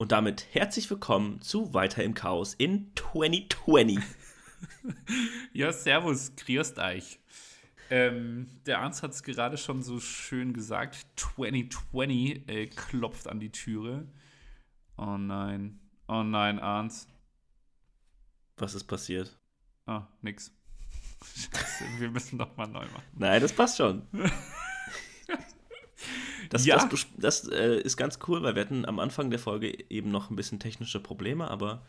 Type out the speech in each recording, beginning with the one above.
Und damit herzlich willkommen zu Weiter im Chaos in 2020. ja, servus, grüßt euch. Ähm, der Arzt hat es gerade schon so schön gesagt. 2020 äh, klopft an die Türe. Oh nein. Oh nein, Arndt. Was ist passiert? Ah, nix. Scheiße, wir müssen doch mal neu machen. Nein, das passt schon. Das, ja. das, das äh, ist ganz cool, weil wir hatten am Anfang der Folge eben noch ein bisschen technische Probleme, aber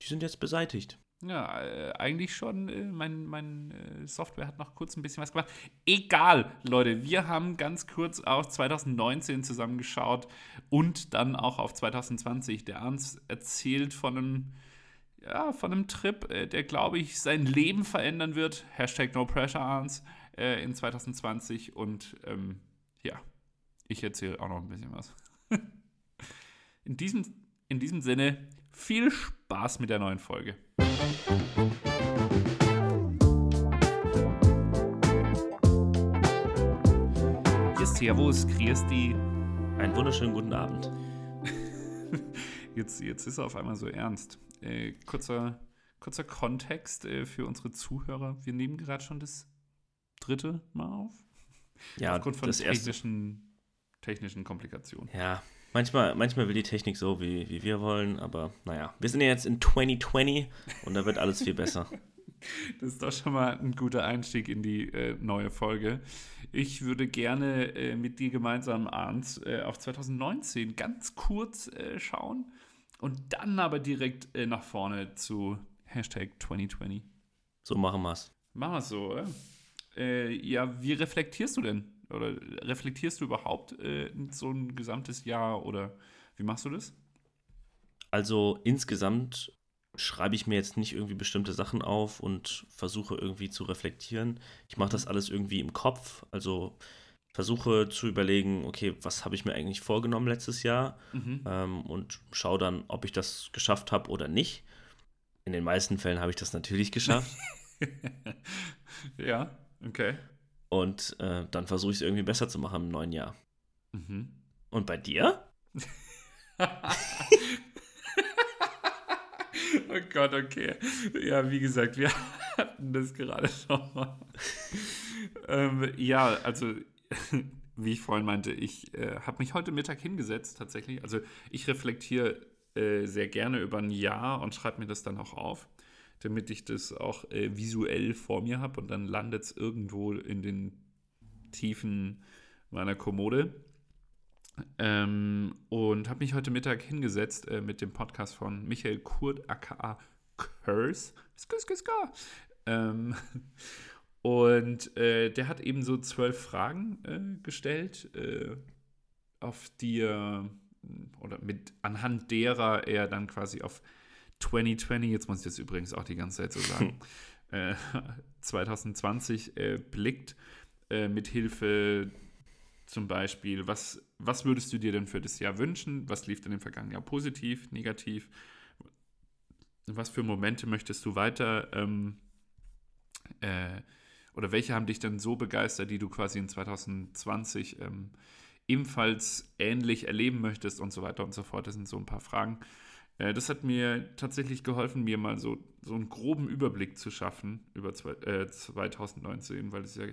die sind jetzt beseitigt. Ja, äh, eigentlich schon. Äh, mein, mein äh, Software hat noch kurz ein bisschen was gemacht. Egal, Leute, wir haben ganz kurz auf 2019 zusammengeschaut und dann auch auf 2020. Der Ernst erzählt von einem, ja, von einem Trip, äh, der, glaube ich, sein Leben verändern wird. Hashtag No Pressure Ernst äh, in 2020. Und ähm, ja, ich erzähle auch noch ein bisschen was. in, diesem, in diesem Sinne, viel Spaß mit der neuen Folge. Servus, Christi. Einen wunderschönen guten Abend. jetzt, jetzt ist er auf einmal so ernst. Äh, kurzer, kurzer Kontext äh, für unsere Zuhörer. Wir nehmen gerade schon das dritte Mal auf. Ja, Aufgrund von das technischen technischen Komplikationen. Ja, manchmal, manchmal will die Technik so, wie, wie wir wollen, aber naja, wir sind ja jetzt in 2020 und da wird alles viel besser. Das ist doch schon mal ein guter Einstieg in die äh, neue Folge. Ich würde gerne äh, mit dir gemeinsam, Arndt, äh, auf 2019 ganz kurz äh, schauen und dann aber direkt äh, nach vorne zu Hashtag 2020. So machen wir es. Machen wir es so, oder? Äh, ja, wie reflektierst du denn oder reflektierst du überhaupt äh, so ein gesamtes Jahr oder wie machst du das? Also insgesamt schreibe ich mir jetzt nicht irgendwie bestimmte Sachen auf und versuche irgendwie zu reflektieren. Ich mache das mhm. alles irgendwie im Kopf. Also versuche zu überlegen, okay, was habe ich mir eigentlich vorgenommen letztes Jahr mhm. ähm, und schaue dann, ob ich das geschafft habe oder nicht. In den meisten Fällen habe ich das natürlich geschafft. ja, okay. Und äh, dann versuche ich es irgendwie besser zu machen im neuen Jahr. Mhm. Und bei dir? oh Gott, okay. Ja, wie gesagt, wir hatten das gerade schon mal. ähm, ja, also, wie ich vorhin meinte, ich äh, habe mich heute Mittag hingesetzt, tatsächlich. Also, ich reflektiere äh, sehr gerne über ein Jahr und schreibe mir das dann auch auf damit ich das auch äh, visuell vor mir habe und dann landet es irgendwo in den Tiefen meiner Kommode. Ähm, und habe mich heute Mittag hingesetzt äh, mit dem Podcast von Michael Kurt, aka Curse. Ähm, und äh, der hat eben so zwölf Fragen äh, gestellt, äh, auf die er, oder mit anhand derer er dann quasi auf 2020, jetzt muss ich das übrigens auch die ganze Zeit so sagen, 2020 äh, äh, blickt, äh, mit Hilfe zum Beispiel, was, was würdest du dir denn für das Jahr wünschen? Was lief denn im vergangenen Jahr positiv, negativ? Was für Momente möchtest du weiter ähm, äh, oder welche haben dich denn so begeistert, die du quasi in 2020 ähm, ebenfalls ähnlich erleben möchtest und so weiter und so fort? Das sind so ein paar Fragen. Äh, das hat mir tatsächlich geholfen, mir mal so, so einen groben Überblick zu schaffen über zwei, äh, 2019, weil es ja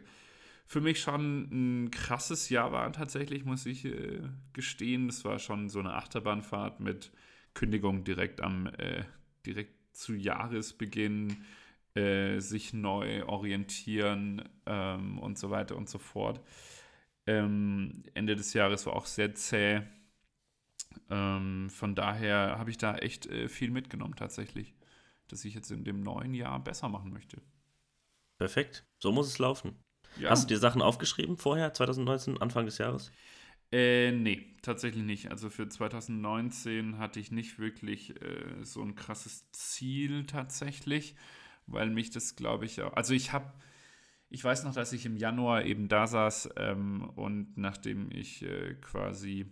für mich schon ein krasses Jahr war, tatsächlich, muss ich äh, gestehen. Das war schon so eine Achterbahnfahrt mit Kündigung direkt am, äh, direkt zu Jahresbeginn, äh, sich neu orientieren ähm, und so weiter und so fort. Ähm, Ende des Jahres war auch sehr zäh ähm, von daher habe ich da echt äh, viel mitgenommen tatsächlich, dass ich jetzt in dem neuen Jahr besser machen möchte. Perfekt, so muss es laufen. Ja. Hast du dir Sachen aufgeschrieben vorher, 2019, Anfang des Jahres? Äh, nee, tatsächlich nicht. Also für 2019 hatte ich nicht wirklich äh, so ein krasses Ziel tatsächlich, weil mich das, glaube ich, auch. Also ich habe, ich weiß noch, dass ich im Januar eben da saß ähm, und nachdem ich äh, quasi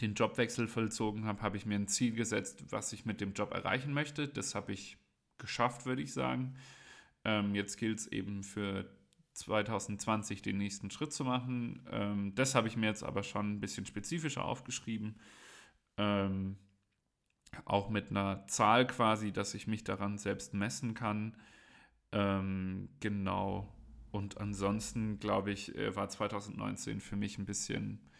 den Jobwechsel vollzogen habe, habe ich mir ein Ziel gesetzt, was ich mit dem Job erreichen möchte. Das habe ich geschafft, würde ich sagen. Ähm, jetzt gilt es eben für 2020 den nächsten Schritt zu machen. Ähm, das habe ich mir jetzt aber schon ein bisschen spezifischer aufgeschrieben. Ähm, auch mit einer Zahl quasi, dass ich mich daran selbst messen kann. Ähm, genau. Und ansonsten, glaube ich, äh, war 2019 für mich ein bisschen,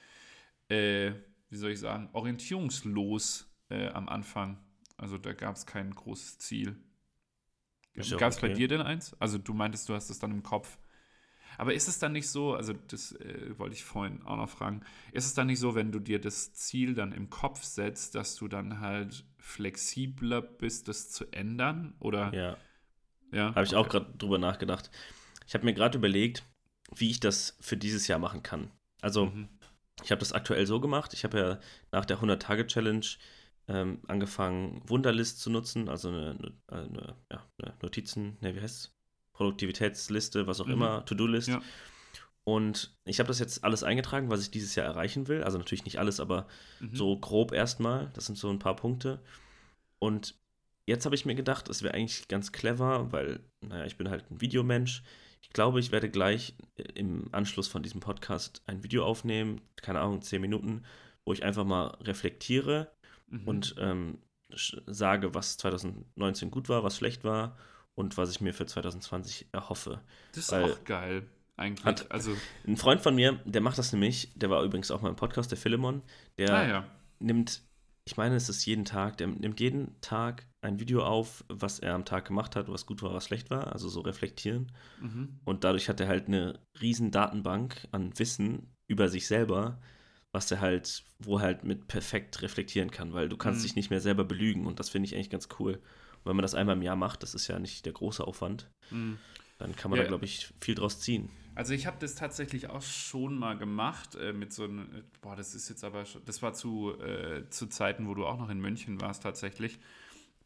äh, wie soll ich sagen, orientierungslos äh, am Anfang. Also da gab es kein großes Ziel. Gab es okay. bei dir denn eins? Also du meintest, du hast es dann im Kopf. Aber ist es dann nicht so, also das äh, wollte ich vorhin auch noch fragen, ist es dann nicht so, wenn du dir das Ziel dann im Kopf setzt, dass du dann halt flexibler bist, das zu ändern? Oder? Ja. ja? Habe ich okay. auch gerade drüber nachgedacht. Ich habe mir gerade überlegt, wie ich das für dieses Jahr machen kann. Also, mhm. Ich habe das aktuell so gemacht. Ich habe ja nach der 100-Tage-Challenge ähm, angefangen, Wunderlist zu nutzen, also eine, eine, ja, eine Notizen, ne, wie heißt es? Produktivitätsliste, was auch mhm. immer, To-Do-List. Ja. Und ich habe das jetzt alles eingetragen, was ich dieses Jahr erreichen will. Also natürlich nicht alles, aber mhm. so grob erstmal. Das sind so ein paar Punkte. Und jetzt habe ich mir gedacht, es wäre eigentlich ganz clever, weil, naja, ich bin halt ein Videomensch. Ich glaube, ich werde gleich im Anschluss von diesem Podcast ein Video aufnehmen, keine Ahnung, zehn Minuten, wo ich einfach mal reflektiere mhm. und ähm, sage, was 2019 gut war, was schlecht war und was ich mir für 2020 erhoffe. Das ist Weil auch geil, eigentlich. Hat, also ein Freund von mir, der macht das nämlich, der war übrigens auch mal im Podcast, der Philemon, der ah, ja. nimmt, ich meine, es ist jeden Tag, der nimmt jeden Tag ein Video auf, was er am Tag gemacht hat, was gut war, was schlecht war, also so reflektieren. Mhm. Und dadurch hat er halt eine riesen Datenbank an Wissen über sich selber, was er halt, wo er halt mit perfekt reflektieren kann, weil du kannst mhm. dich nicht mehr selber belügen und das finde ich eigentlich ganz cool. Und wenn man das einmal im Jahr macht, das ist ja nicht der große Aufwand, mhm. dann kann man ja. da, glaube ich, viel draus ziehen. Also ich habe das tatsächlich auch schon mal gemacht äh, mit so einem, äh, boah, das ist jetzt aber, schon, das war zu, äh, zu Zeiten, wo du auch noch in München warst tatsächlich.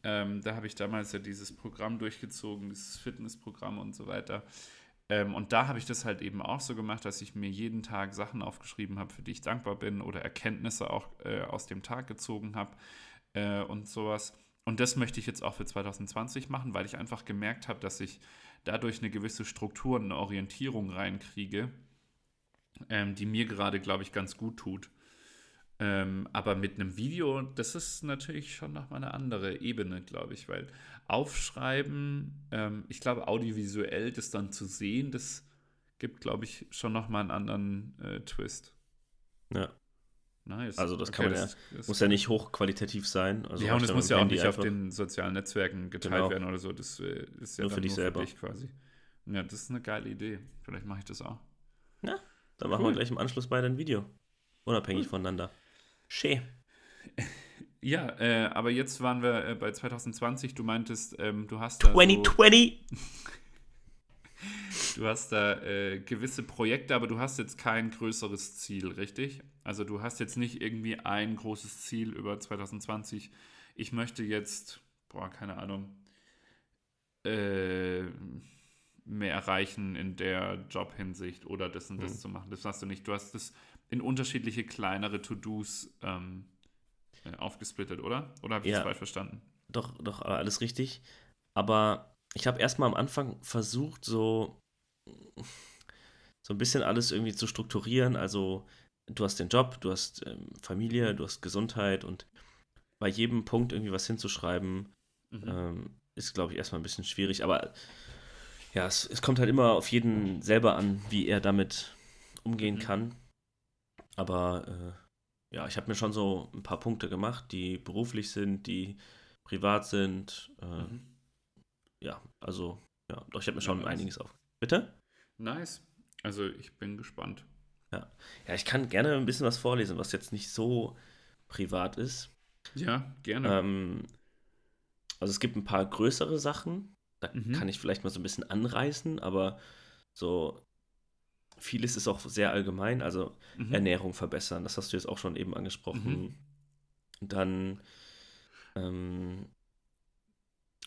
Ähm, da habe ich damals ja dieses Programm durchgezogen, dieses Fitnessprogramm und so weiter. Ähm, und da habe ich das halt eben auch so gemacht, dass ich mir jeden Tag Sachen aufgeschrieben habe, für die ich dankbar bin oder Erkenntnisse auch äh, aus dem Tag gezogen habe äh, und sowas. Und das möchte ich jetzt auch für 2020 machen, weil ich einfach gemerkt habe, dass ich dadurch eine gewisse Struktur und eine Orientierung reinkriege, ähm, die mir gerade, glaube ich, ganz gut tut. Ähm, aber mit einem Video, das ist natürlich schon nochmal eine andere Ebene, glaube ich, weil aufschreiben, ähm, ich glaube, audiovisuell das dann zu sehen, das gibt, glaube ich, schon nochmal einen anderen äh, Twist. Ja. Nice. Also das okay, kann man das, ja, das muss ja nicht hochqualitativ sein. Also ja, und es muss ja auch nicht auf den sozialen Netzwerken geteilt genau. werden oder so. Das äh, ist ja nur für dich nur selber. Für dich quasi. Ja, das ist eine geile Idee. Vielleicht mache ich das auch. Ja, dann cool. machen wir gleich im Anschluss beide ein Video. Unabhängig cool. voneinander. Schön. Ja, äh, aber jetzt waren wir äh, bei 2020. Du meintest, ähm, du hast da 2020. So, du hast da äh, gewisse Projekte, aber du hast jetzt kein größeres Ziel, richtig? Also du hast jetzt nicht irgendwie ein großes Ziel über 2020. Ich möchte jetzt, boah, keine Ahnung, äh, mehr erreichen in der Jobhinsicht oder das und das mhm. zu machen. Das hast du nicht. Du hast das in unterschiedliche kleinere To-Dos ähm, äh, aufgesplittet, oder? Oder habe ich ja, das falsch verstanden? Doch, doch, alles richtig. Aber ich habe erstmal am Anfang versucht, so, so ein bisschen alles irgendwie zu strukturieren. Also, du hast den Job, du hast ähm, Familie, du hast Gesundheit und bei jedem Punkt irgendwie was hinzuschreiben, mhm. ähm, ist, glaube ich, erstmal ein bisschen schwierig. Aber ja, es, es, kommt halt immer auf jeden selber an, wie er damit umgehen mhm. kann. Aber äh, ja, ich habe mir schon so ein paar Punkte gemacht, die beruflich sind, die privat sind. Äh, mhm. Ja, also, ja, doch, ich habe mir schon ja, einiges auf. Bitte? Nice. Also, ich bin gespannt. Ja. ja, ich kann gerne ein bisschen was vorlesen, was jetzt nicht so privat ist. Ja, gerne. Ähm, also, es gibt ein paar größere Sachen. Da mhm. kann ich vielleicht mal so ein bisschen anreißen, aber so vieles ist auch sehr allgemein, also mhm. Ernährung verbessern, das hast du jetzt auch schon eben angesprochen. Mhm. Dann ähm,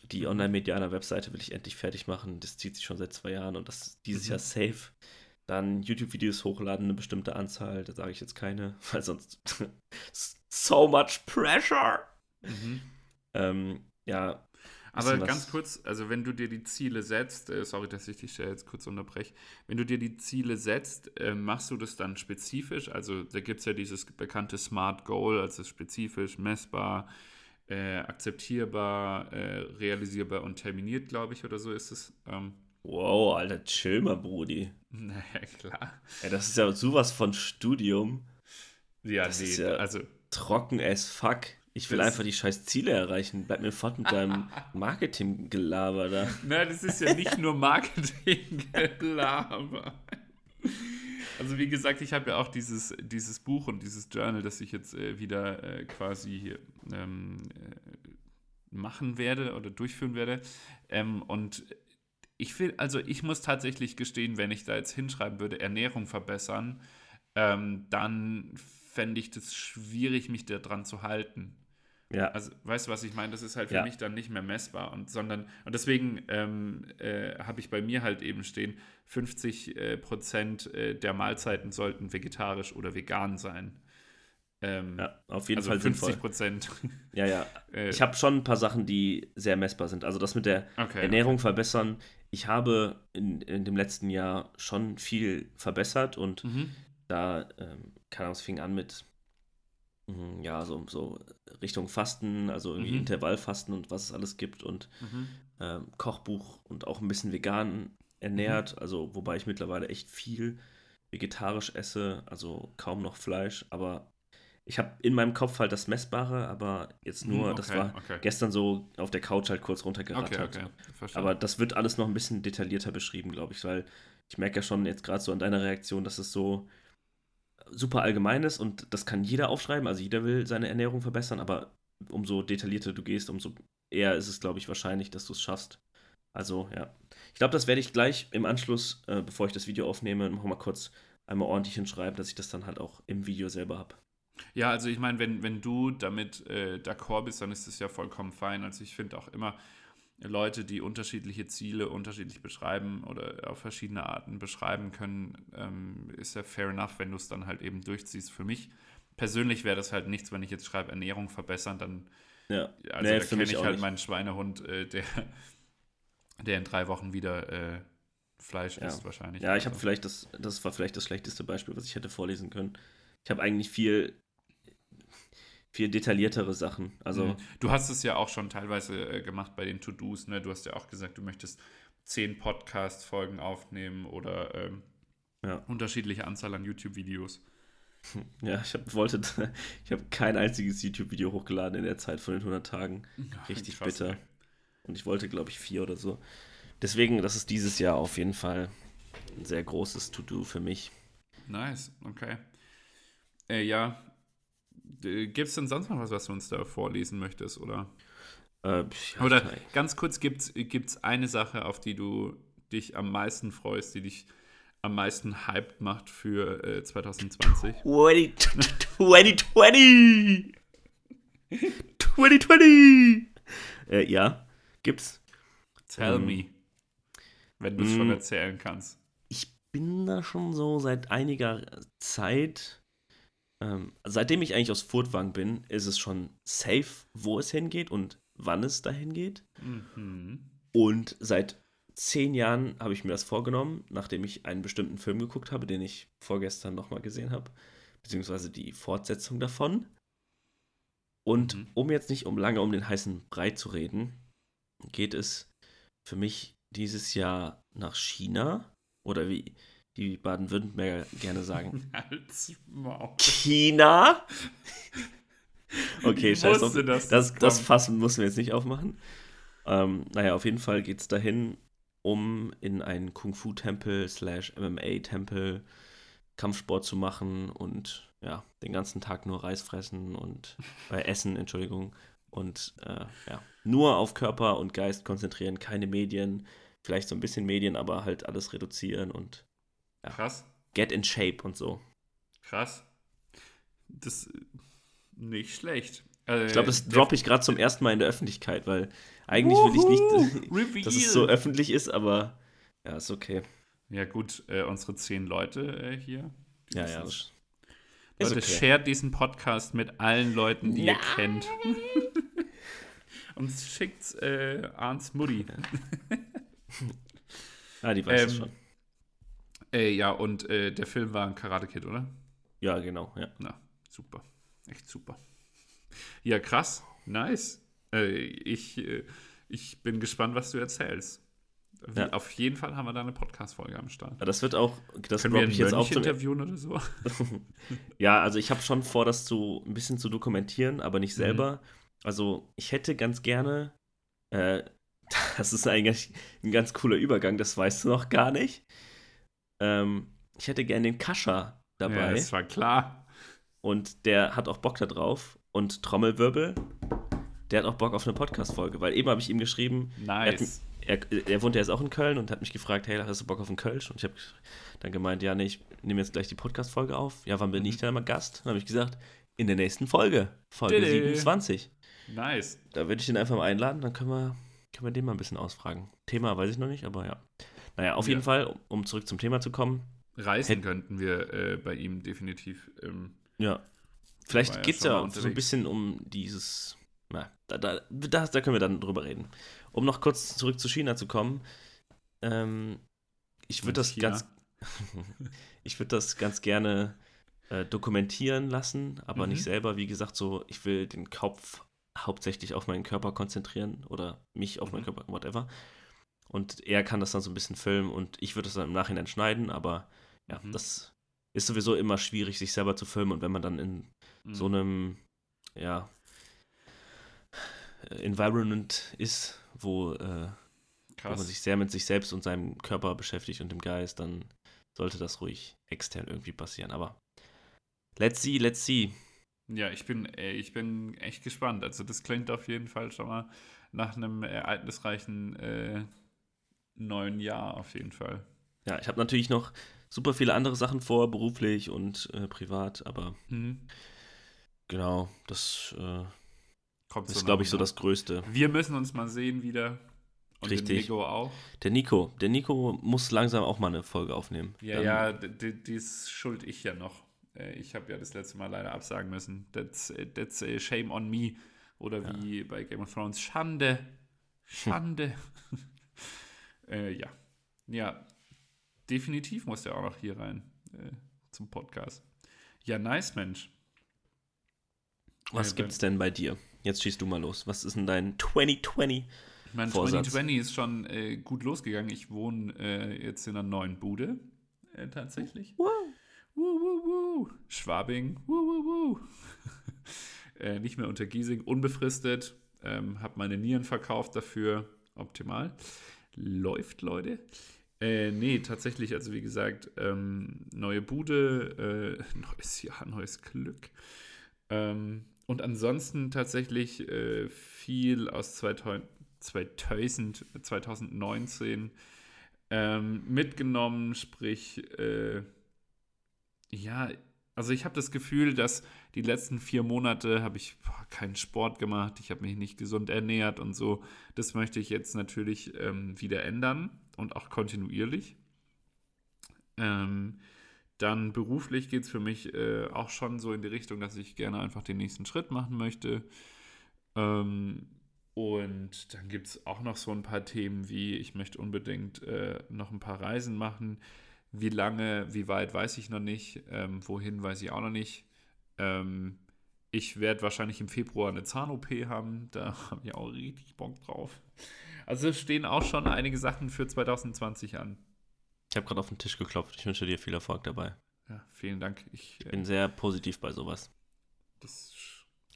die mhm. Online-Medianer-Webseite will ich endlich fertig machen. Das zieht sich schon seit zwei Jahren und das dieses mhm. Jahr safe. Dann YouTube-Videos hochladen, eine bestimmte Anzahl, da sage ich jetzt keine, weil sonst so much pressure. Mhm. Ähm, ja, aber ganz kurz, also wenn du dir die Ziele setzt, äh, sorry, dass ich dich jetzt kurz unterbreche, wenn du dir die Ziele setzt, äh, machst du das dann spezifisch? Also da gibt es ja dieses bekannte Smart Goal, also spezifisch, messbar, äh, akzeptierbar, äh, realisierbar und terminiert, glaube ich, oder so ist es. Ähm, wow, Alter, chill mal, Brudi. naja, klar. Ey, das ist ja sowas von Studium. Ja, Das nee, ist ja- also Trocken as fuck. Ich will einfach die scheiß Ziele erreichen. Bleib mir fort mit deinem Marketinggelaber da. Na, das ist ja nicht nur Marketing-Gelaber. Also wie gesagt, ich habe ja auch dieses, dieses Buch und dieses Journal, das ich jetzt äh, wieder äh, quasi ähm, äh, machen werde oder durchführen werde. Ähm, und ich will, also ich muss tatsächlich gestehen, wenn ich da jetzt hinschreiben würde, Ernährung verbessern, ähm, dann fände ich das schwierig, mich daran zu halten. Ja, Also, weißt du, was ich meine? Das ist halt für Ja. mich dann nicht mehr messbar. Und, sondern, und deswegen ähm, äh, habe ich bei mir halt eben stehen, 50 äh, Prozent äh, der Mahlzeiten sollten vegetarisch oder vegan sein. Ähm, ja auf jeden also Fall 50 sinnvoll. Prozent. Ja, ja. Äh, Ich habe schon ein paar Sachen, die sehr messbar sind. Also das mit der okay, Ernährung verbessern. Ich habe in, in dem letzten Jahr schon viel verbessert und Mhm. da, ähm, keine Ahnung, es fing an mit, ja, so, so Richtung Fasten, also irgendwie Mhm. Intervallfasten und was es alles gibt und Mhm. ähm, Kochbuch und auch ein bisschen vegan ernährt, Mhm. also wobei ich mittlerweile echt viel vegetarisch esse, also kaum noch Fleisch, aber ich habe in meinem Kopf halt das Messbare, aber jetzt nur, Mhm, das okay, war okay. gestern so auf der Couch halt kurz runtergerattert. okay. Aber das wird alles noch ein bisschen detaillierter beschrieben, glaube ich, weil ich merke ja schon jetzt gerade so an deiner Reaktion, dass es so super allgemein ist und das kann jeder aufschreiben. Also jeder will seine Ernährung verbessern, aber umso detaillierter du gehst, umso eher ist es, glaube ich, wahrscheinlich, dass du es schaffst. Also ja. Ich glaube, das werde ich gleich im Anschluss, äh, bevor ich das Video aufnehme, noch mal kurz einmal ordentlich hinschreiben, dass ich das dann halt auch im Video selber habe. Ja, also ich meine, wenn, wenn du damit äh, d'accord bist, dann ist das ja vollkommen fein. Also ich finde auch immer Leute, die unterschiedliche Ziele unterschiedlich beschreiben oder auf verschiedene Arten beschreiben können, ähm, ist ja fair enough, wenn du es dann halt eben durchziehst. Für mich persönlich wäre das halt nichts, wenn ich jetzt schreibe, Ernährung verbessern, dann Ja, also Nee, da kenne ich halt nicht. meinen Schweinehund, äh, der, der in drei Wochen wieder äh, Fleisch Ja. isst wahrscheinlich. Ja, ich habe Also. vielleicht das, das war vielleicht das schlechteste Beispiel, was ich hätte vorlesen können. Ich habe eigentlich viel, viel detailliertere Sachen. Also, Mhm. Du hast es ja auch schon teilweise äh, gemacht bei den To-Dos, ne? Du hast ja auch gesagt, du möchtest zehn Podcast-Folgen aufnehmen oder ähm, Ja. unterschiedliche Anzahl an YouTube-Videos. ja, ich hab, wollte, ich habe kein einziges YouTube-Video hochgeladen in der Zeit von den 100 Tagen. Richtig Krass, bitter. ey. Und ich wollte, glaube ich, vier oder so. Deswegen, das ist dieses Jahr auf jeden Fall ein sehr großes To-Do für mich. Nice, okay. Äh, ja. Gibt es denn sonst noch was, was du uns da vorlesen möchtest, oder? Äh, ja, Oder ganz kurz, gibt es eine Sache, auf die du dich am meisten freust, die dich am meisten hyped macht für äh, 2020? 2020! 2020! Äh, ja, gibt's. Tell Ähm, me. Wenn du es schon mm. erzählen kannst. ich bin da schon so seit einiger Zeit, ähm, seitdem ich eigentlich aus Furtwang bin, ist es schon safe, wo es hingeht und wann es dahin geht. Mhm. Und seit zehn Jahren habe ich mir das vorgenommen, nachdem ich einen bestimmten Film geguckt habe, den ich vorgestern nochmal gesehen habe, beziehungsweise die Fortsetzung davon. Und Mhm. um jetzt nicht um lange um den heißen Brei zu reden, geht es für mich dieses Jahr nach China oder wie die Baden-Württemberger gerne sagen, Halt's Maul. China. Okay, Ich scheiß auf. wusste, dass Das, das das. Fass müssen wir jetzt nicht aufmachen. Ähm, naja, auf jeden Fall geht es dahin, um in einen Kung-Fu-Tempel slash MMA-Tempel Kampfsport zu machen und ja, den ganzen Tag nur Reis fressen und äh, essen, Entschuldigung. Und äh, ja, nur auf Körper und Geist konzentrieren, keine Medien, vielleicht so ein bisschen Medien, aber halt alles reduzieren und Krass, get in shape und so. krass. Das nicht schlecht. Äh, Ich glaube, das droppe ich gerade zum ersten Mal in der Öffentlichkeit, weil eigentlich will ich nicht, dass es so öffentlich ist, aber ja, ist okay. Ja, gut, äh, unsere zehn Leute äh, hier. Ja, ja. Das Leute, okay. shared diesen Podcast mit allen Leuten, die ihr kennt. Und schickt äh, Arns Mutti. Ah, die weiß es Ähm, schon. Äh, ja, und äh, der Film war ein Karate Kid, oder? Ja, genau, ja. Na, super. Echt super. Ja, krass. Nice. Äh, ich, äh, ich bin gespannt, was du erzählst. Wie, Ja. Auf jeden Fall haben wir da eine Podcast-Folge am Start. Ja, Das wird auch, das Können wir ich jetzt auch zum, interviewen oder so? Ja, also ich habe schon vor, das zu ein bisschen zu dokumentieren, aber Mhm. nicht selber. Also ich hätte ganz gerne, äh, das ist eigentlich ein ganz cooler Übergang, das weißt du noch gar nicht. Ähm, ich hätte gerne den Kascha Ja, dabei das war klar. und der hat auch Bock da drauf und Trommelwirbel, der hat auch Bock auf eine Podcast-Folge, weil eben habe ich ihm geschrieben, Nice. er, er wohnt ja jetzt auch in Köln und hat mich gefragt, hey, hast du Bock auf einen Kölsch? Und ich habe dann gemeint, ja, nee, ich nehme jetzt gleich die Podcast-Folge auf. Ja, wann bin ich denn mal Gast? Dann habe ich gesagt, in der nächsten Folge, Folge Didi. 27. Nice. Da würde ich ihn einfach mal einladen, dann können wir, können wir den mal ein bisschen ausfragen. Thema weiß ich noch nicht, aber ja. Naja, auf Ja. jeden Fall, um- zurück zum Thema zu kommen, Reisen Hätt- könnten wir äh, bei ihm definitiv. Ähm, ja, vielleicht geht es ja so ein bisschen um dieses, na, da, da, da, da können wir dann drüber reden. Um noch kurz zurück zu China zu kommen, ähm, ich würde das China. ganz, ich würde das ganz gerne äh, dokumentieren lassen, aber Mhm. nicht selber. Wie gesagt, so, ich will den Kopf hauptsächlich auf meinen Körper konzentrieren oder mich auf meinen Mhm. Körper, whatever. Und er kann das dann so ein bisschen filmen und ich würde das dann im Nachhinein schneiden, aber ja, Mhm. das ist sowieso immer schwierig, sich selber zu filmen und wenn man dann in Mhm. so einem, ja, Environment ist, wo, äh, wo man sich sehr mit sich selbst und seinem Körper beschäftigt und dem Geist, dann sollte das ruhig extern irgendwie passieren. Aber let's see, let's see. Ja, ich bin, äh, ich bin echt gespannt. Also das klingt auf jeden Fall schon mal nach einem ereignisreichen äh, neuen Jahr auf jeden Fall. Ja, ich habe natürlich noch super viele andere Sachen vor, beruflich und äh, privat, aber Mhm. genau, das äh, Kommt ist, nach glaube ich, so das Größte. Wir müssen uns mal sehen wieder. Und Richtig. Nico auch. Der Nico, der Nico muss langsam auch mal eine Folge aufnehmen. Ja, Dann- ja, dies schuld ich ja noch. Äh, Ich habe ja das letzte Mal leider absagen müssen. That's, that's äh, shame on me. Oder Ja. wie bei Game of Thrones, Schande. Schande. äh, ja. Ja, definitiv muss der auch noch hier rein äh, zum Podcast. Ja, nice, Mensch. Was Äh, gibt's denn bei dir? Jetzt schießt du mal los. Was ist denn dein 2020? Mein Vorsatz. 2020 ist schon äh, gut losgegangen. Ich wohne äh, jetzt in einer neuen Bude, äh, tatsächlich. Wow. Wuh, wuh, wuh. Schwabing. Wuh, wuh. äh, nicht mehr unter Giesing. Unbefristet. Ähm, hab meine Nieren verkauft dafür. Optimal. Läuft, Leute. Äh, nee, tatsächlich, also wie gesagt, ähm, neue Bude, äh, neues Jahr, neues Glück. Ähm, und ansonsten tatsächlich äh, viel aus 2000, 2000 2019 ähm, mitgenommen, sprich, äh, ja, also ich habe das Gefühl, dass die letzten vier Monate habe ich boah, keinen Sport gemacht, ich habe mich nicht gesund ernährt und so. Das möchte ich jetzt natürlich ähm, wieder ändern und auch kontinuierlich. Ähm, dann beruflich geht es für mich äh, auch schon so in die Richtung, dass ich gerne einfach den nächsten Schritt machen möchte. Ähm, und dann gibt es auch noch so ein paar Themen wie, ich möchte unbedingt äh, noch ein paar Reisen machen. Wie lange, wie weit, weiß ich noch nicht. Ähm, wohin, weiß ich auch noch nicht. Ähm, ich werde wahrscheinlich im Februar eine Zahn-OP haben. Da habe ich auch richtig Bock drauf. Also stehen auch schon einige Sachen für 2020 an. Ich habe gerade auf den Tisch geklopft. Ich wünsche dir viel Erfolg dabei. Ja, vielen Dank. Ich, äh, Bin sehr positiv bei sowas. das,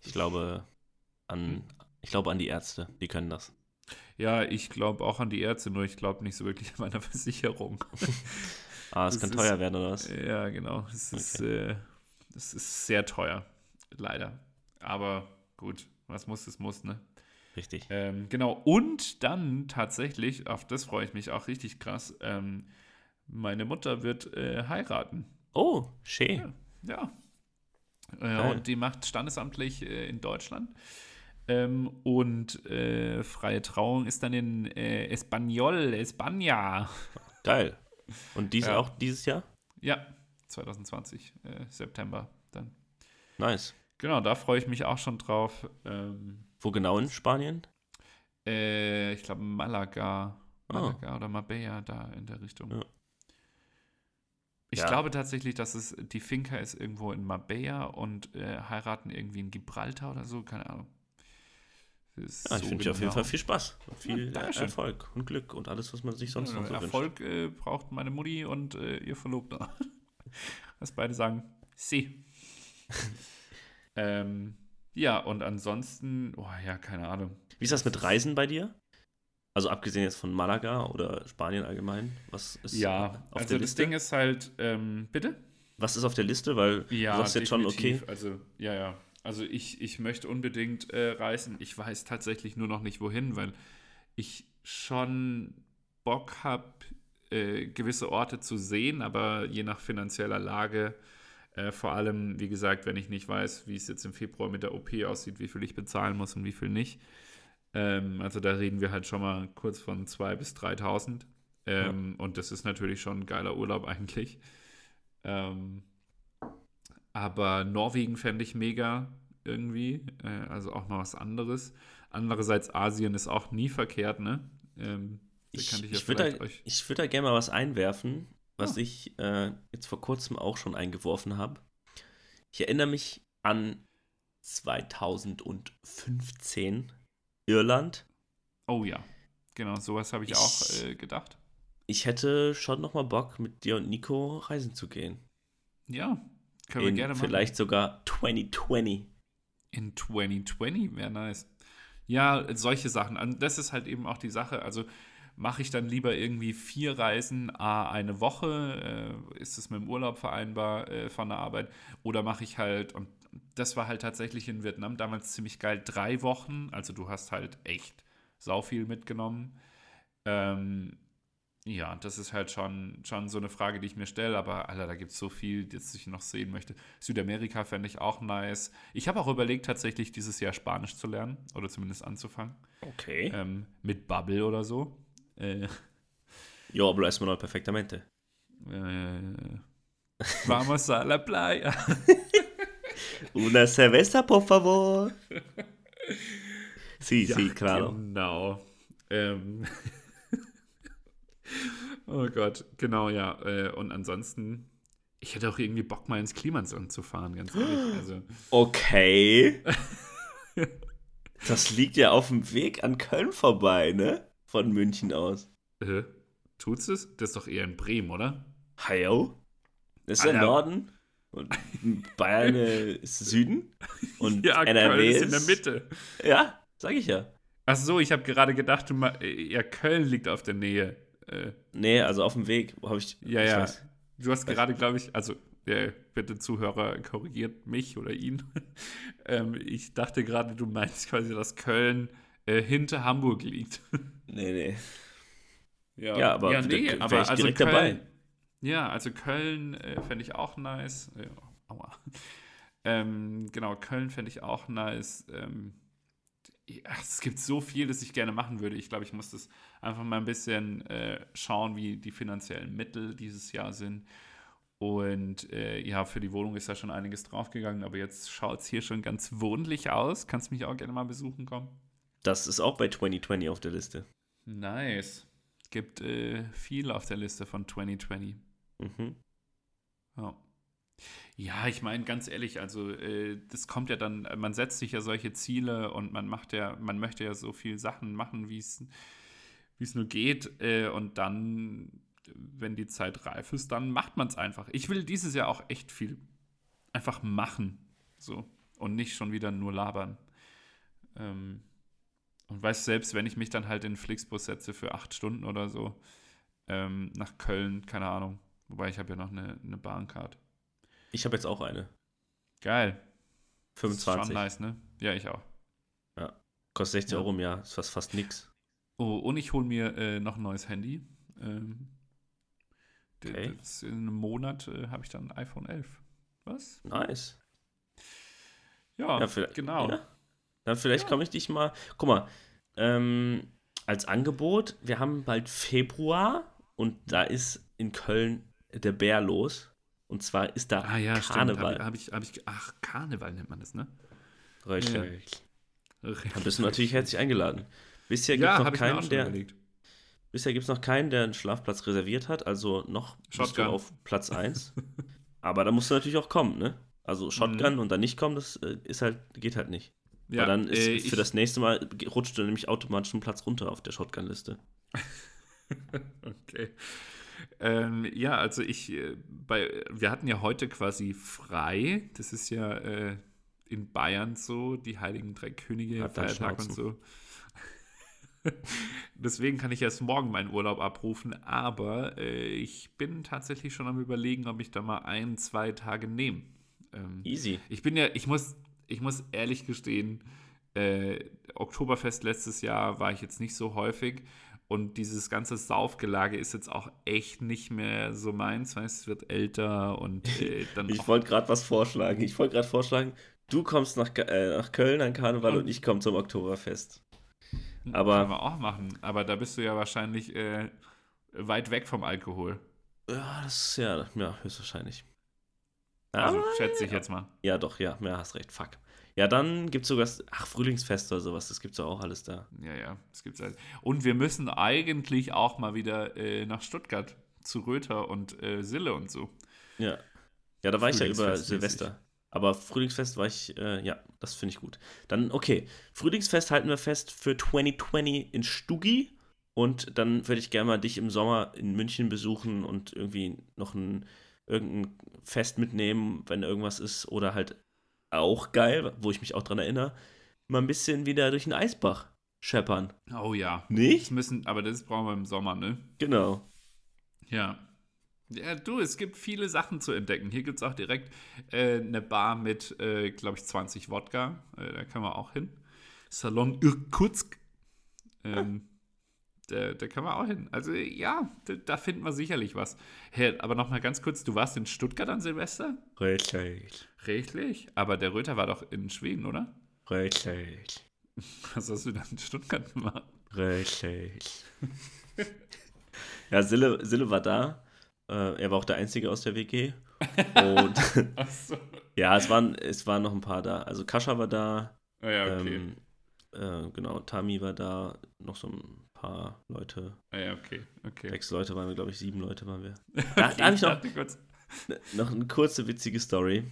Ich glaube an, ich glaube an die Ärzte. Die können das. ja, ich glaube auch an die Ärzte, nur ich glaube nicht so wirklich an meine Versicherung. Ah, es kann ist- teuer werden, oder was? Ja, genau. Es ist, äh, es ist sehr teuer, leider. Aber gut, was muss, es muss, ne? Richtig. Ähm, genau. Und dann tatsächlich, auf das freue ich mich auch richtig krass, ähm, meine Mutter wird äh, heiraten. Oh, schön. Ja. Äh, Geil. und die macht standesamtlich äh, in Deutschland. Ähm, und äh, freie Trauung ist dann in äh, Espanyol, España. Geil. Und dies Ja. auch dieses Jahr? Ja, 2020, äh, September dann. Nice. Genau, da freue ich mich auch schon drauf. Ähm, Wo genau in Spanien? äh, ich glaube Malaga, Ah. Malaga oder Marbella, da in der Richtung. Ja. Ich Ja. glaube tatsächlich, dass es die Finca ist irgendwo in Marbella und äh, heiraten irgendwie in Gibraltar oder so, keine Ahnung. Ist Ja, ich so wünsche dir auf jeden genau. Fall viel Spaß, und viel äh, Dankeschön. Erfolg und Glück und alles, was man sich sonst Ja, noch so wünscht. Erfolg äh, braucht meine Mutti und äh, ihr Verlobter. Was beide sagen, sie. ähm, ja, und ansonsten, oh ja, keine Ahnung. Wie ist das mit Reisen bei dir? Also abgesehen jetzt von Malaga oder Spanien allgemein, was ist Ja, äh, auf also der das Liste? Ding ist halt, ähm, bitte? was ist auf der Liste? Weil Ja, du sagst jetzt schon, okay, definitiv. Also, ja, ja. Also ich, ich möchte unbedingt äh, reisen. Ich weiß tatsächlich nur noch nicht wohin, weil ich schon Bock habe, äh, gewisse Orte zu sehen, aber je nach finanzieller Lage, äh, vor allem, wie gesagt, wenn ich nicht weiß, wie es jetzt im Februar mit der OP aussieht, wie viel ich bezahlen muss und wie viel nicht. Ähm, also da reden wir halt schon mal kurz von 2.000 bis 3.000. Ähm, Und das ist natürlich schon ein geiler Urlaub eigentlich. Ähm, aber Norwegen fände ich mega irgendwie. Äh, also auch mal was anderes. Andererseits Asien ist auch nie verkehrt, ne? Ähm, ich, ich ja ich würde da, ich würd da gerne mal was einwerfen, was Ah. ich äh, jetzt vor kurzem auch schon eingeworfen habe. Ich erinnere mich an 2015 Irland. Oh ja. Genau, sowas habe ich, Ich- auch äh, gedacht. Ich hätte schon noch mal Bock, mit dir und Nico reisen zu gehen. Ja, können wir In gerne machen. vielleicht sogar 2020. In 2020 wäre nice. Ja, solche Sachen. Das ist halt eben auch die Sache. Also mache ich dann lieber irgendwie vier Reisen, a eine Woche, äh, ist es mit dem Urlaub vereinbar äh, von der Arbeit, oder mache ich halt, und das war halt tatsächlich in Vietnam damals ziemlich geil, drei Wochen, also du hast halt echt sau viel mitgenommen. Ähm, ja, das ist halt schon, schon so eine Frage, die ich mir stelle, aber Alter, da gibt es so viel, das ich noch sehen möchte. Südamerika fände ich auch nice. Ich habe auch überlegt, tatsächlich dieses Jahr Spanisch zu lernen oder zumindest anzufangen. Okay. Ähm, mit Bubble oder so. Äh, Yo hablo español perfectamente. äh, vamos a la playa. Una cerveza, por favor. Sí, Ja, sí, claro. Genau. Ähm. oh Gott, genau, ja. Äh, und ansonsten, ich hätte auch irgendwie Bock, mal ins Klimansland zu fahren, ganz ehrlich. Also, Okay. Das liegt ja auf dem Weg an Köln vorbei, ne? Von München aus. äh, tut's es? Das ist doch eher in Bremen, oder? Hallo? Das ist der Alter. Norden. Und Bayern äh, ist Süden. Und Ja, NRW Köln ist in der Mitte. Ja, sag ich ja. Ach so, ich habe gerade gedacht, du äh, ja, Köln liegt auf der Nähe. Äh, Nee, also auf dem Weg. Wo hab ich. ja, ich ja. weiß. Du hast gerade, glaube ich, also äh, bitte Zuhörer, korrigiert mich oder ihn. ähm, ich dachte gerade, du meinst quasi, dass Köln äh, hinter Hamburg liegt. Nee, nee. ja, Ja, aber ja, nee, aber ich also direkt Köln, dabei. Ja, also Köln äh, fände ich auch nice. Ja, aua. Ähm, genau, Köln fände ich auch nice. Ähm, es gibt so viel, das ich gerne machen würde. Ich glaube, ich muss das einfach mal ein bisschen äh, schauen, wie die finanziellen Mittel dieses Jahr sind. Und äh, ja, für die Wohnung ist da schon einiges draufgegangen, aber jetzt schaut es hier schon ganz wohnlich aus. Kannst mich auch gerne mal besuchen kommen. Das ist auch bei 2020 auf der Liste. Nice. Gibt äh, viel auf der Liste von 2020. Mhm. Ja. Ja, ich meine, ganz ehrlich, also äh, das kommt ja dann, man setzt sich ja solche Ziele und man macht ja, man möchte ja so viele Sachen machen, wie es nur geht. Äh, und dann, wenn die Zeit reif ist, dann macht man es einfach. Ich will dieses Jahr auch echt viel einfach machen. So. Und nicht schon wieder nur labern. Ähm, und weißt selbst, wenn ich mich dann halt in den Flixbus setze für acht Stunden oder so, ähm, nach Köln, keine Ahnung. Wobei ich habe ja noch eine, eine Bahncard. Ich habe jetzt auch eine. Geil. Das ist 25. Schon nice, ne? Ja, ich auch. Kostet 60 Ja. Euro im Jahr. Ist fast, fast nix. Oh, und ich hole mir äh, noch ein neues Handy. Ähm, Okay. das in einem Monat äh, habe ich dann ein iPhone 11. Was? Nice. Ja, Ja, genau. Ja. Dann vielleicht Ja. komme ich dich mal. Guck mal, ähm, als Angebot, wir haben bald Februar und da ist in Köln der Bär los. Und zwar ist da Ah ja, Karneval. Hab ich, hab ich, hab ich, ach, Karneval nennt man das, ne? Richtig. Ja. Dann bist du natürlich herzlich eingeladen. Bisher gibt es Ja, noch keinen, der. überlegt. Bisher gibt es noch keinen, der einen Schlafplatz reserviert hat. Also noch bist du auf Platz 1. Aber da musst du natürlich auch kommen, ne? Also Shotgun Mhm. und dann nicht kommen, das äh, ist halt, geht halt nicht. Ja, Weil dann ist äh, für das nächste Mal rutscht du nämlich automatisch einen Platz runter auf der Shotgun-Liste. okay. Ähm, ja, also ich, äh, bei, wir hatten ja heute quasi frei. Das ist ja äh, in Bayern so, die Heiligen Drei Könige, Hat Feiertag und so. Deswegen kann ich erst morgen meinen Urlaub abrufen, aber äh, ich bin tatsächlich schon am überlegen, ob ich da mal ein, zwei Tage nehme. Ähm, Easy. Ich bin ja, ich muss, ich muss ehrlich gestehen, äh, Oktoberfest letztes Jahr war ich jetzt nicht so häufig und dieses ganze Saufgelage ist jetzt auch echt nicht mehr so meins, weil es wird älter und äh, dann. ich wollte gerade was vorschlagen. Ich wollte gerade vorschlagen, du kommst nach, äh, nach Köln an Karneval und, und ich komme zum Oktoberfest. Aber, Können wir auch machen. Aber da bist du ja wahrscheinlich äh, weit weg vom Alkohol. Ja, das ist ja, ja höchstwahrscheinlich. Also Aber, schätze ich jetzt mal. Ja, doch, ja, ja, hast recht. Fuck. Ja, dann gibt es sogar, ach, Frühlingsfest oder sowas, das gibt es ja auch alles da. Ja, ja, das gibt's alles. Und wir müssen eigentlich auch mal wieder äh, nach Stuttgart zu Röther und äh, Sille und so. Ja. Ja, da war ich ja über Silvester. Aber Frühlingsfest war ich, äh, ja, das finde ich gut. Dann, okay, Frühlingsfest halten wir fest für 2020 in Stugi. Und dann würde ich gerne mal dich im Sommer in München besuchen und irgendwie noch ein irgendein Fest mitnehmen, wenn irgendwas ist. Oder halt auch geil, wo ich mich auch dran erinnere, mal ein bisschen wieder durch den Eisbach scheppern. Oh ja. Nicht? Das müssen, aber das brauchen wir im Sommer, ne? Genau. Ja. Ja, du, es gibt viele Sachen zu entdecken. Hier gibt es auch direkt äh, eine Bar mit, äh, glaube ich, 20 Wodka. Äh, da können wir auch hin. Salon Irkutsk. Ähm, da, da kann man auch hin. Also ja, da, da finden wir sicherlich was. Hey, aber noch mal ganz kurz, du warst in Stuttgart an Silvester? Richtig. Richtig? Aber der Röther war doch in Schweden, oder? Richtig. Was hast du dann in Stuttgart gemacht? Richtig. ja, Sille, Sille war da. Äh, er war auch der Einzige aus der WG. Und so. ja, es waren, es waren noch ein paar da. Also Kascha war da. Oh ja, okay. Ähm, äh, genau, Tami war da, noch so ein paar Leute. Ah ja, okay, okay. Sechs Leute waren wir, glaube ich, sieben Leute waren wir. Da, habe ich noch, noch eine kurze witzige Story.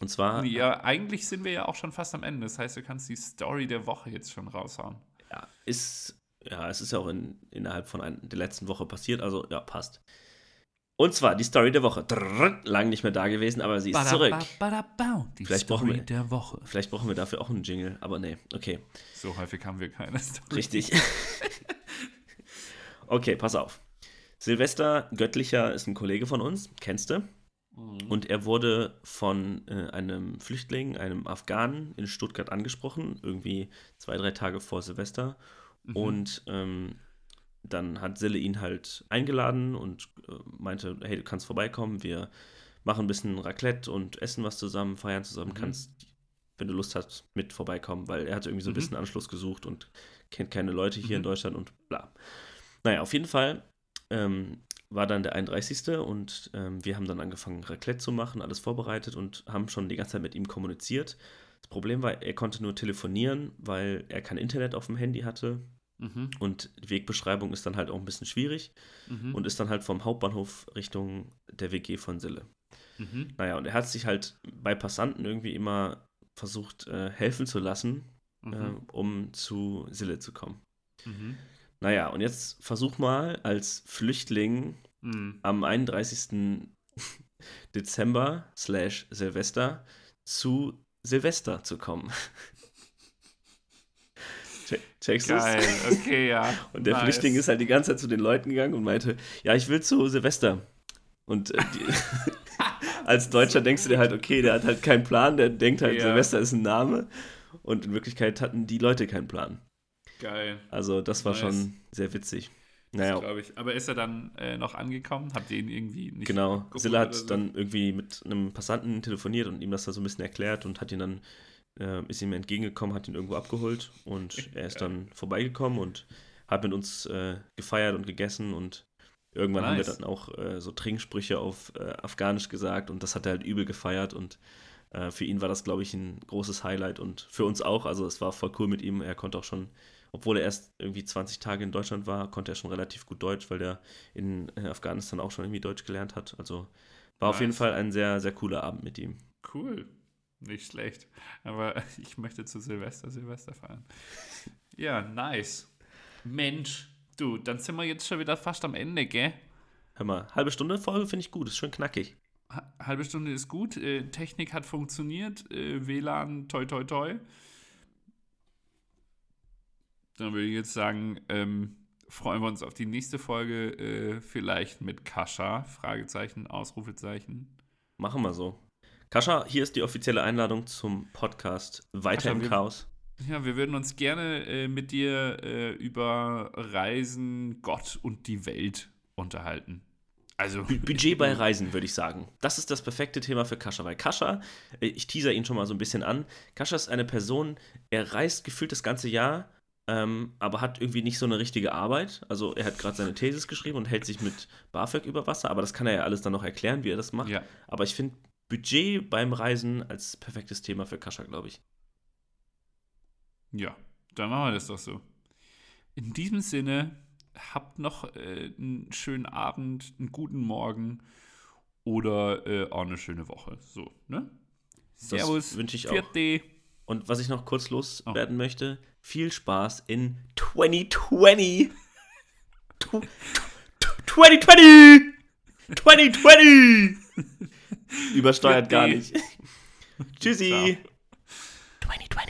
Und zwar. Ja, eigentlich sind wir ja auch schon fast am Ende. Das heißt, du kannst die Story der Woche jetzt schon raushauen. Ja, ist. Ja, es ist ja auch in, innerhalb von ein, der letzten Woche passiert, also ja, passt. Und zwar die Story der Woche. Drrr, lang nicht mehr da gewesen, aber sie ist bada, zurück. Bada, bada, die vielleicht Story brauchen wir, der Woche. Vielleicht brauchen wir dafür auch einen Jingle, aber nee, okay. So häufig haben wir keine Story. Richtig. okay, pass auf. Silvester Göttlicher ist ein Kollege von uns, kennst du? Mhm. Und er wurde von äh, einem Flüchtling, einem Afghanen in Stuttgart angesprochen, irgendwie zwei, drei Tage vor Silvester. Mhm. Und ähm, dann hat Sille ihn halt eingeladen und äh, meinte, hey, du kannst vorbeikommen, wir machen ein bisschen Raclette und essen was zusammen, feiern zusammen, mhm. kannst, wenn du Lust hast, mit vorbeikommen, weil er hat irgendwie so ein mhm. bisschen Anschluss gesucht und kennt keine Leute hier mhm. in Deutschland und bla. Naja, auf jeden Fall ähm, war dann der 31. und ähm, wir haben dann angefangen, Raclette zu machen, alles vorbereitet und haben schon die ganze Zeit mit ihm kommuniziert. Das Problem war, er konnte nur telefonieren, weil er kein Internet auf dem Handy hatte Mhm. Und die Wegbeschreibung ist dann halt auch ein bisschen schwierig mhm. und ist dann halt vom Hauptbahnhof Richtung der WG von Sille. Mhm. Naja, und er hat sich halt bei Passanten irgendwie immer versucht, äh, helfen zu lassen, äh, mhm. um zu Sille zu kommen. Mhm. Naja, und jetzt versuch mal als Flüchtling mhm. am 31. Dezember slash Silvester zu Silvester zu kommen. Checkst Geil, okay, ja. Und der nice. Flüchtling ist halt die ganze Zeit zu den Leuten gegangen und meinte, ja, ich will zu Silvester. Und äh, die, als Deutscher denkst du dir halt, okay, der hat halt keinen Plan, der denkt halt, ja. Silvester ist ein Name. Und in Wirklichkeit hatten die Leute keinen Plan. Geil. Also das war nice. schon sehr witzig. Naja. glaube ich. Aber ist er dann äh, noch angekommen? Habt ihr ihn irgendwie nicht Genau. Silla hat so? dann irgendwie mit einem Passanten telefoniert und ihm das da so ein bisschen erklärt und hat ihn dann äh, ist ihm entgegengekommen, hat ihn irgendwo abgeholt und er ist dann vorbeigekommen und hat mit uns äh, gefeiert und gegessen und irgendwann nice. haben wir dann auch äh, so Trinksprüche auf äh, Afghanisch gesagt und das hat er halt übel gefeiert und äh, für ihn war das, glaube ich, ein großes Highlight und für uns auch. Also es war voll cool mit ihm. Er konnte auch schon, obwohl er erst irgendwie 20 Tage in Deutschland war, konnte er schon relativ gut Deutsch, weil er in äh, Afghanistan auch schon irgendwie Deutsch gelernt hat. Also war nice. auf jeden Fall ein sehr, sehr cooler Abend mit ihm. Cool. Nicht schlecht. Aber ich möchte zu Silvester Silvester feiern. Ja, nice. Mensch, du, dann sind wir jetzt schon wieder fast am Ende, gell? Hör mal, halbe Stunde Folge finde ich gut, ist schön knackig. Ha- Halbe Stunde ist gut. Äh, Technik hat funktioniert. Äh, WLAN, toi, toi, toi. Dann würde ich jetzt sagen, ähm, freuen wir uns auf die nächste Folge. Äh, vielleicht mit Kascha. Fragezeichen, Ausrufezeichen. Machen wir so. Kascha, hier ist die offizielle Einladung zum Podcast Weiter Kascha, im wir- Chaos. Ja, wir würden uns gerne äh, mit dir äh, über Reisen, Gott und die Welt unterhalten. Also Bu- Budget bei Reisen, würde ich sagen. Das ist das perfekte Thema für Kascha, weil Kascha, äh, ich teaser ihn schon mal so ein bisschen an, Kascha ist eine Person, er reist gefühlt das ganze Jahr, ähm, aber hat irgendwie nicht so eine richtige Arbeit. Also er hat gerade seine Thesis geschrieben und hält sich mit BAföG über Wasser, aber das kann er ja alles dann noch erklären, wie er das macht. ja, Aber ich finde Budget beim Reisen als perfektes Thema für Kascha, glaube ich. ja, dann machen wir das doch so. In diesem Sinne, habt noch äh, einen schönen Abend, einen guten Morgen oder äh, auch eine schöne Woche. So, ne? Servus. wünsche ich auch. Vierte. Und was ich noch kurz Oh. loswerden möchte, viel Spaß in 2020. Tw- tw- 2020! 2020! Übersteuert gar nicht. Tschüssi. Ciao. 2020.